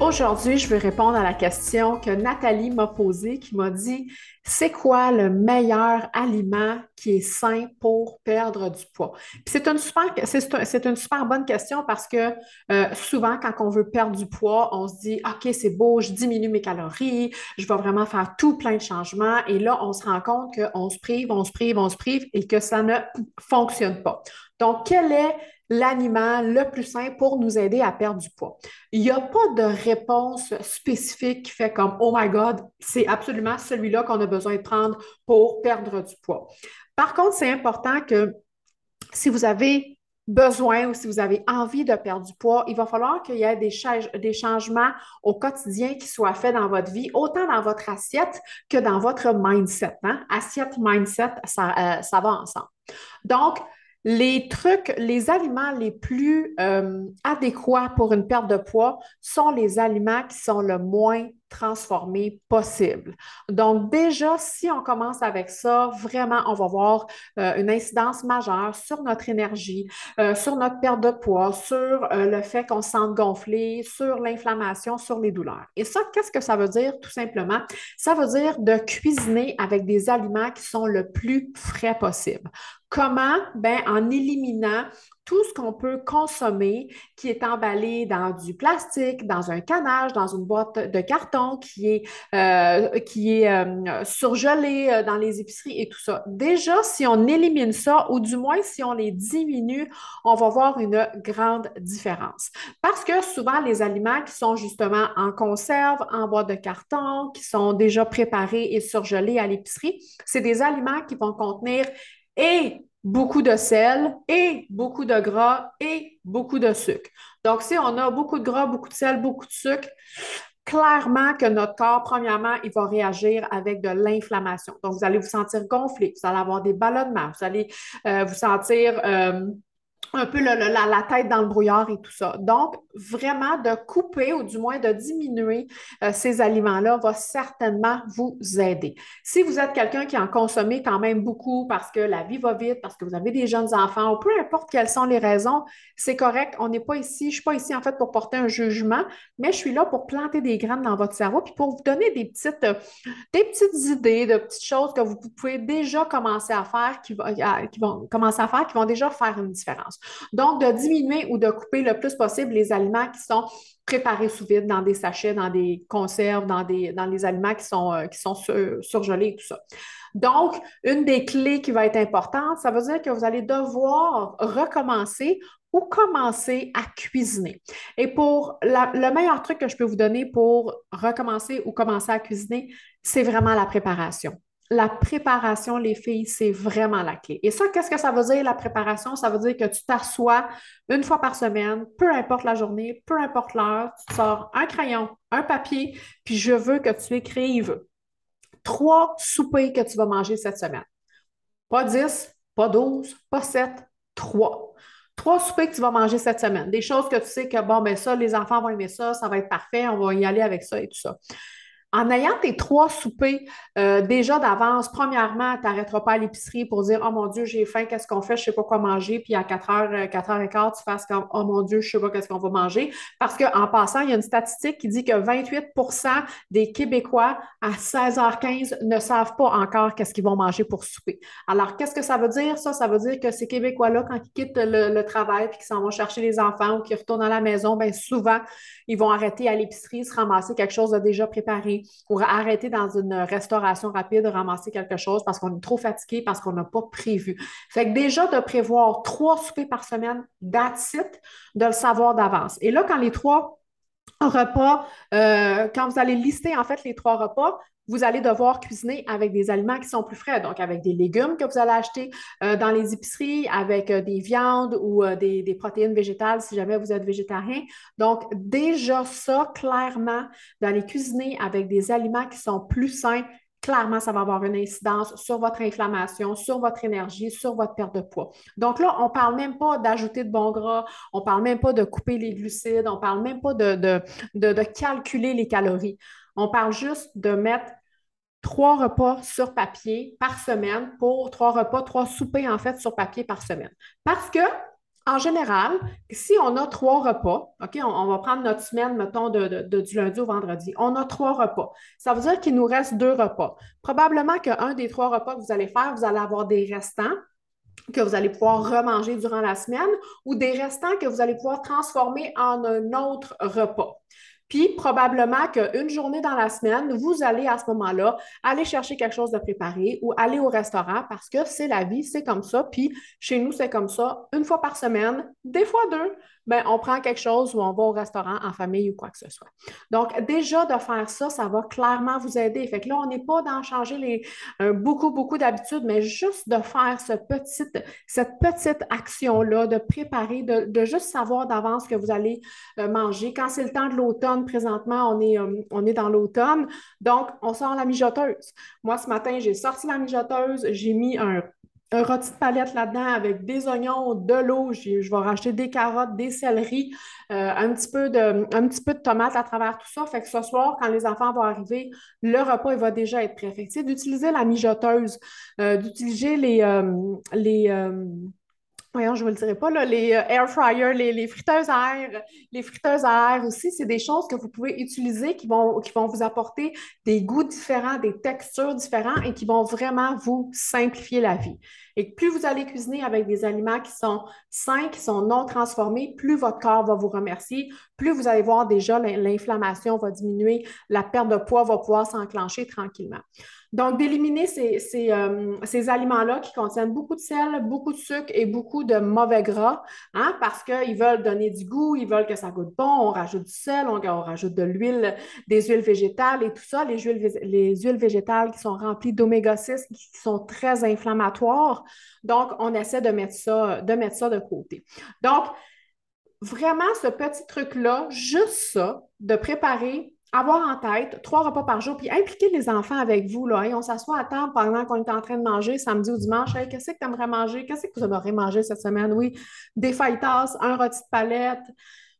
Aujourd'hui, je vais répondre à la question que Nathalie m'a posée, qui m'a dit c'est quoi le meilleur aliment qui est sain pour perdre du poids? C'est une super, c'est une super bonne question parce que euh, souvent, quand on veut perdre du poids, on se dit OK, c'est beau, je diminue mes calories, je vais vraiment faire tout plein de changements. Et là, on se rend compte qu'on se prive, on se prive, on se prive et que ça ne fonctionne pas. Donc, quel est l'aliment le plus sain pour nous aider à perdre du poids. Il n'y a pas de réponse spécifique qui fait comme Oh my God, c'est absolument celui-là qu'on a besoin de prendre pour perdre du poids. Par contre, c'est important que si vous avez besoin ou si vous avez envie de perdre du poids, il va falloir qu'il y ait des, des, changements au quotidien qui soient faits dans votre vie, autant dans votre assiette que dans votre mindset. Hein? Assiette, mindset, ça, euh, ça va ensemble. Donc, les trucs, les aliments les plus euh, adéquats pour une perte de poids sont les aliments qui sont le moins transformés possible. Donc déjà, si on commence avec ça, vraiment, on va voir euh, une incidence majeure sur notre énergie, euh, sur notre perte de poids, sur le fait qu'on se sente gonflé, sur l'inflammation, sur les douleurs. Et ça, qu'est-ce que ça veut dire tout simplement? Ça veut dire de cuisiner avec des aliments qui sont le plus frais possible. Comment? Ben, en éliminant tout ce qu'on peut consommer qui est emballé dans du plastique, dans un canage, dans une boîte de carton qui est, euh, euh, surgelé euh, dans les épiceries et tout ça. Déjà, si on élimine ça, ou du moins si on les diminue, on va voir une grande différence. Parce que souvent, les aliments qui sont justement en conserve, en boîte de carton, qui sont déjà préparés et surgelés à l'épicerie, c'est des aliments qui vont contenir et beaucoup de sel et beaucoup de gras et beaucoup de sucre. Donc, si on a beaucoup de gras, beaucoup de sel, beaucoup de sucre, clairement que notre corps, premièrement, il va réagir avec de l'inflammation. Donc, vous allez vous sentir gonflé, vous allez avoir des ballonnements, vous allez euh, vous sentir... Euh, un peu la, tête dans le brouillard et tout ça. Donc, vraiment de couper ou du moins de diminuer euh, ces aliments-là va certainement vous aider. Si vous êtes quelqu'un qui en consomme quand même beaucoup parce que la vie va vite, parce que vous avez des jeunes enfants, ou peu importe quelles sont les raisons, c'est correct. On n'est pas ici, je ne suis pas ici en fait pour porter un jugement, mais je suis là pour planter des graines dans votre cerveau puis pour vous donner des petites, euh, des petites idées, de petites choses que vous pouvez déjà commencer à faire, qui vont commencer à faire, qui vont déjà faire une différence. Donc, de diminuer ou de couper le plus possible les aliments qui sont préparés sous vide dans des sachets, dans des conserves, dans, des, les aliments qui sont, euh, qui sont surgelés et tout ça. Donc, une des clés qui va être importante, ça veut dire que vous allez devoir recommencer ou commencer à cuisiner. Et pour le meilleur truc que je peux vous donner pour recommencer ou commencer à cuisiner, c'est vraiment la préparation la préparation, les filles, c'est vraiment la clé. Et ça, qu'est-ce que ça veut dire, la préparation? Ça veut dire que tu t'assois une fois par semaine, peu importe la journée, peu importe l'heure, tu sors un crayon, un papier, puis je veux que tu écrives trois soupers que tu vas manger cette semaine. Pas dix, pas douze, pas sept, trois. Trois soupers que tu vas manger cette semaine. Des choses que tu sais que, bon, ben ça, les enfants vont aimer ça, ça va être parfait, on va y aller avec ça et tout ça. En ayant tes trois soupers euh, déjà d'avance, premièrement, tu n'arrêteras pas à l'épicerie pour dire Oh mon Dieu, j'ai faim, qu'est-ce qu'on fait? Je ne sais pas quoi manger. Puis à 4h, 4h15, tu fasses comme Oh mon Dieu, je ne sais pas qu'est-ce qu'on va manger. Parce qu'en passant, il y a une statistique qui dit que 28% des Québécois à 16h15 ne savent pas encore qu'est-ce qu'ils vont manger pour souper. Alors, qu'est-ce que ça veut dire? Ça, ça veut dire que ces Québécois-là, quand ils quittent le, travail puis qu'ils s'en vont chercher les enfants ou qu'ils retournent à la maison, bien souvent, ils vont arrêter à l'épicerie, se ramasser quelque chose de déjà préparé pour arrêter dans une restauration rapide, ramasser quelque chose parce qu'on est trop fatigué, parce qu'on n'a pas prévu. Fait que déjà de prévoir trois soupers par semaine, that's it, de le savoir d'avance. Et là, quand les trois repas, euh, quand vous allez lister en fait les trois repas, vous allez devoir cuisiner avec des aliments qui sont plus frais, donc avec des légumes que vous allez acheter euh, dans les épiceries, avec euh, des viandes ou des, des, protéines végétales si jamais vous êtes végétarien. Donc, déjà ça, clairement, d'aller cuisiner avec des aliments qui sont plus sains, clairement, ça va avoir une incidence sur votre inflammation, sur votre énergie, sur votre perte de poids. Donc là, on ne parle même pas d'ajouter de bons gras, on ne parle même pas de couper les glucides, on ne parle même pas de, de, calculer les calories. On parle juste de mettre trois repas sur papier par semaine pour trois repas, trois soupers en fait sur papier par semaine. Parce que en général, si on a trois repas, OK, on, va prendre notre semaine, mettons, de, du lundi au vendredi, on a trois repas. Ça veut dire qu'il nous reste deux repas. Probablement qu'un des trois repas que vous allez faire, vous allez avoir des restants que vous allez pouvoir remanger durant la semaine ou des restants que vous allez pouvoir transformer en un autre repas. Puis probablement qu'une journée dans la semaine, vous allez à ce moment-là aller chercher quelque chose de préparé ou aller au restaurant parce que c'est la vie, c'est comme ça. Puis chez nous, c'est comme ça, une fois par semaine, des fois deux ben, on prend quelque chose ou on va au restaurant en famille ou quoi que ce soit. Donc, déjà de faire ça, ça va clairement vous aider. Fait que là, on n'est pas dans changer les, euh, beaucoup, beaucoup d'habitudes, mais juste de faire cette petite action-là, de préparer, de, juste savoir d'avance que vous allez euh, manger. Quand c'est le temps de l'automne, présentement, on est, euh, on est dans l'automne, donc on sort la mijoteuse. Moi, ce matin, j'ai sorti la mijoteuse, j'ai mis un un rôti de palette là-dedans avec des oignons, de l'eau. Je vais racheter des carottes, des céleris, euh, un, petit peu de, un tomates à travers tout ça. Fait que ce soir, quand les enfants vont arriver, le repas il va déjà être prêt. Fait d'utiliser la mijoteuse, euh, d'utiliser les voyons, je ne vous le dirai pas, là, les euh, air fryers, les, friteuses à air, les friteuses à air aussi, c'est des choses que vous pouvez utiliser qui vont, qui vont vous apporter des goûts différents, des textures différentes et qui vont vraiment vous simplifier la vie. Et plus vous allez cuisiner avec des aliments qui sont sains, qui sont non transformés, plus votre corps va vous remercier, plus vous allez voir déjà l'inflammation va diminuer, la perte de poids va pouvoir s'enclencher tranquillement. Donc, d'éliminer ces, euh, ces, aliments-là qui contiennent beaucoup de sel, beaucoup de sucre et beaucoup de mauvais gras, hein, parce qu'ils veulent donner du goût, ils veulent que ça goûte bon, on rajoute du sel, on, rajoute de l'huile, des huiles végétales et tout ça, les huiles, les huiles végétales qui sont remplies d'oméga 6, qui sont très inflammatoires. Donc, on essaie de mettre ça, de mettre ça de côté. Donc, vraiment, ce petit truc-là, juste ça, de préparer avoir en tête trois repas par jour, puis impliquer les enfants avec vous. On s'assoit à table pendant qu'on est en train de manger samedi ou dimanche. qu'est-ce que tu aimerais manger? Qu'est-ce que vous aimeriez manger cette semaine? Oui, des fajitas, un rôti de palette,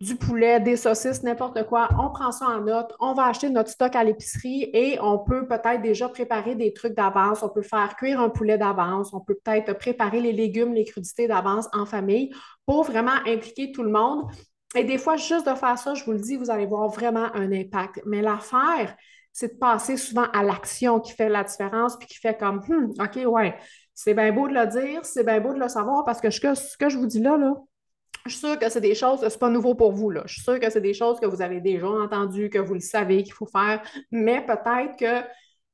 du poulet, des saucisses, n'importe quoi. On prend ça en note. On va acheter notre stock à l'épicerie et on peut peut-être déjà préparer des trucs d'avance. On peut faire cuire un poulet d'avance. On peut peut-être préparer les légumes, les crudités d'avance en famille pour vraiment impliquer tout le monde et des fois, juste de faire ça, je vous le dis, vous allez voir vraiment un impact. Mais l'affaire, c'est de passer souvent à l'action qui fait la différence, puis qui fait comme, hmm, OK, ouais, c'est bien beau de le dire, c'est bien beau de le savoir, parce que ce que, je vous dis là, là, je suis sûre que c'est des choses, c'est pas nouveau pour vous, là. Je suis sûre que c'est des choses que vous avez déjà entendues, que vous le savez qu'il faut faire, mais peut-être que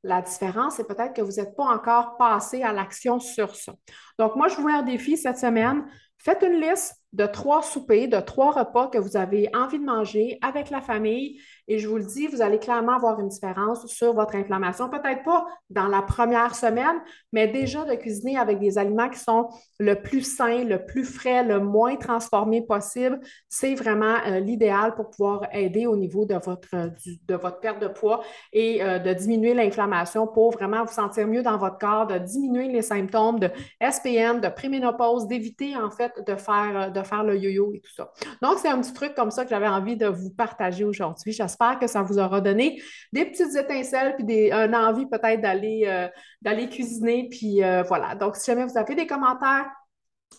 la différence, c'est peut-être que vous n'êtes pas encore passé à l'action sur ça. Donc, moi, je vous mets un défi cette semaine. Faites une liste de trois soupers, de trois repas que vous avez envie de manger avec la famille. Et je vous le dis, vous allez clairement avoir une différence sur votre inflammation. Peut-être pas dans la première semaine, mais déjà de cuisiner avec des aliments qui sont le plus sains, le plus frais, le moins transformés possible. C'est vraiment euh, l'idéal pour pouvoir aider au niveau de votre, euh, de votre perte de poids et euh, de diminuer l'inflammation pour vraiment vous sentir mieux dans votre corps, de diminuer les symptômes de SPM, de préménopause, d'éviter en de faire, de faire le yo-yo et tout ça. Donc, c'est un petit truc comme ça que j'avais envie de vous partager aujourd'hui. J'espère que ça vous aura donné des petites étincelles puis des, une envie peut-être d'aller euh, d'aller cuisiner. Puis euh, voilà. Donc, si jamais vous avez des commentaires,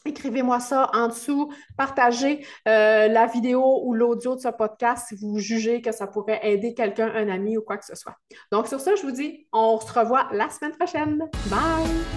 Écrivez-moi ça en dessous, partagez euh, la vidéo ou l'audio de ce podcast si vous jugez que ça pourrait aider quelqu'un, un ami ou quoi que ce soit. Donc sur ça, je vous dis, on se revoit la semaine prochaine. Bye!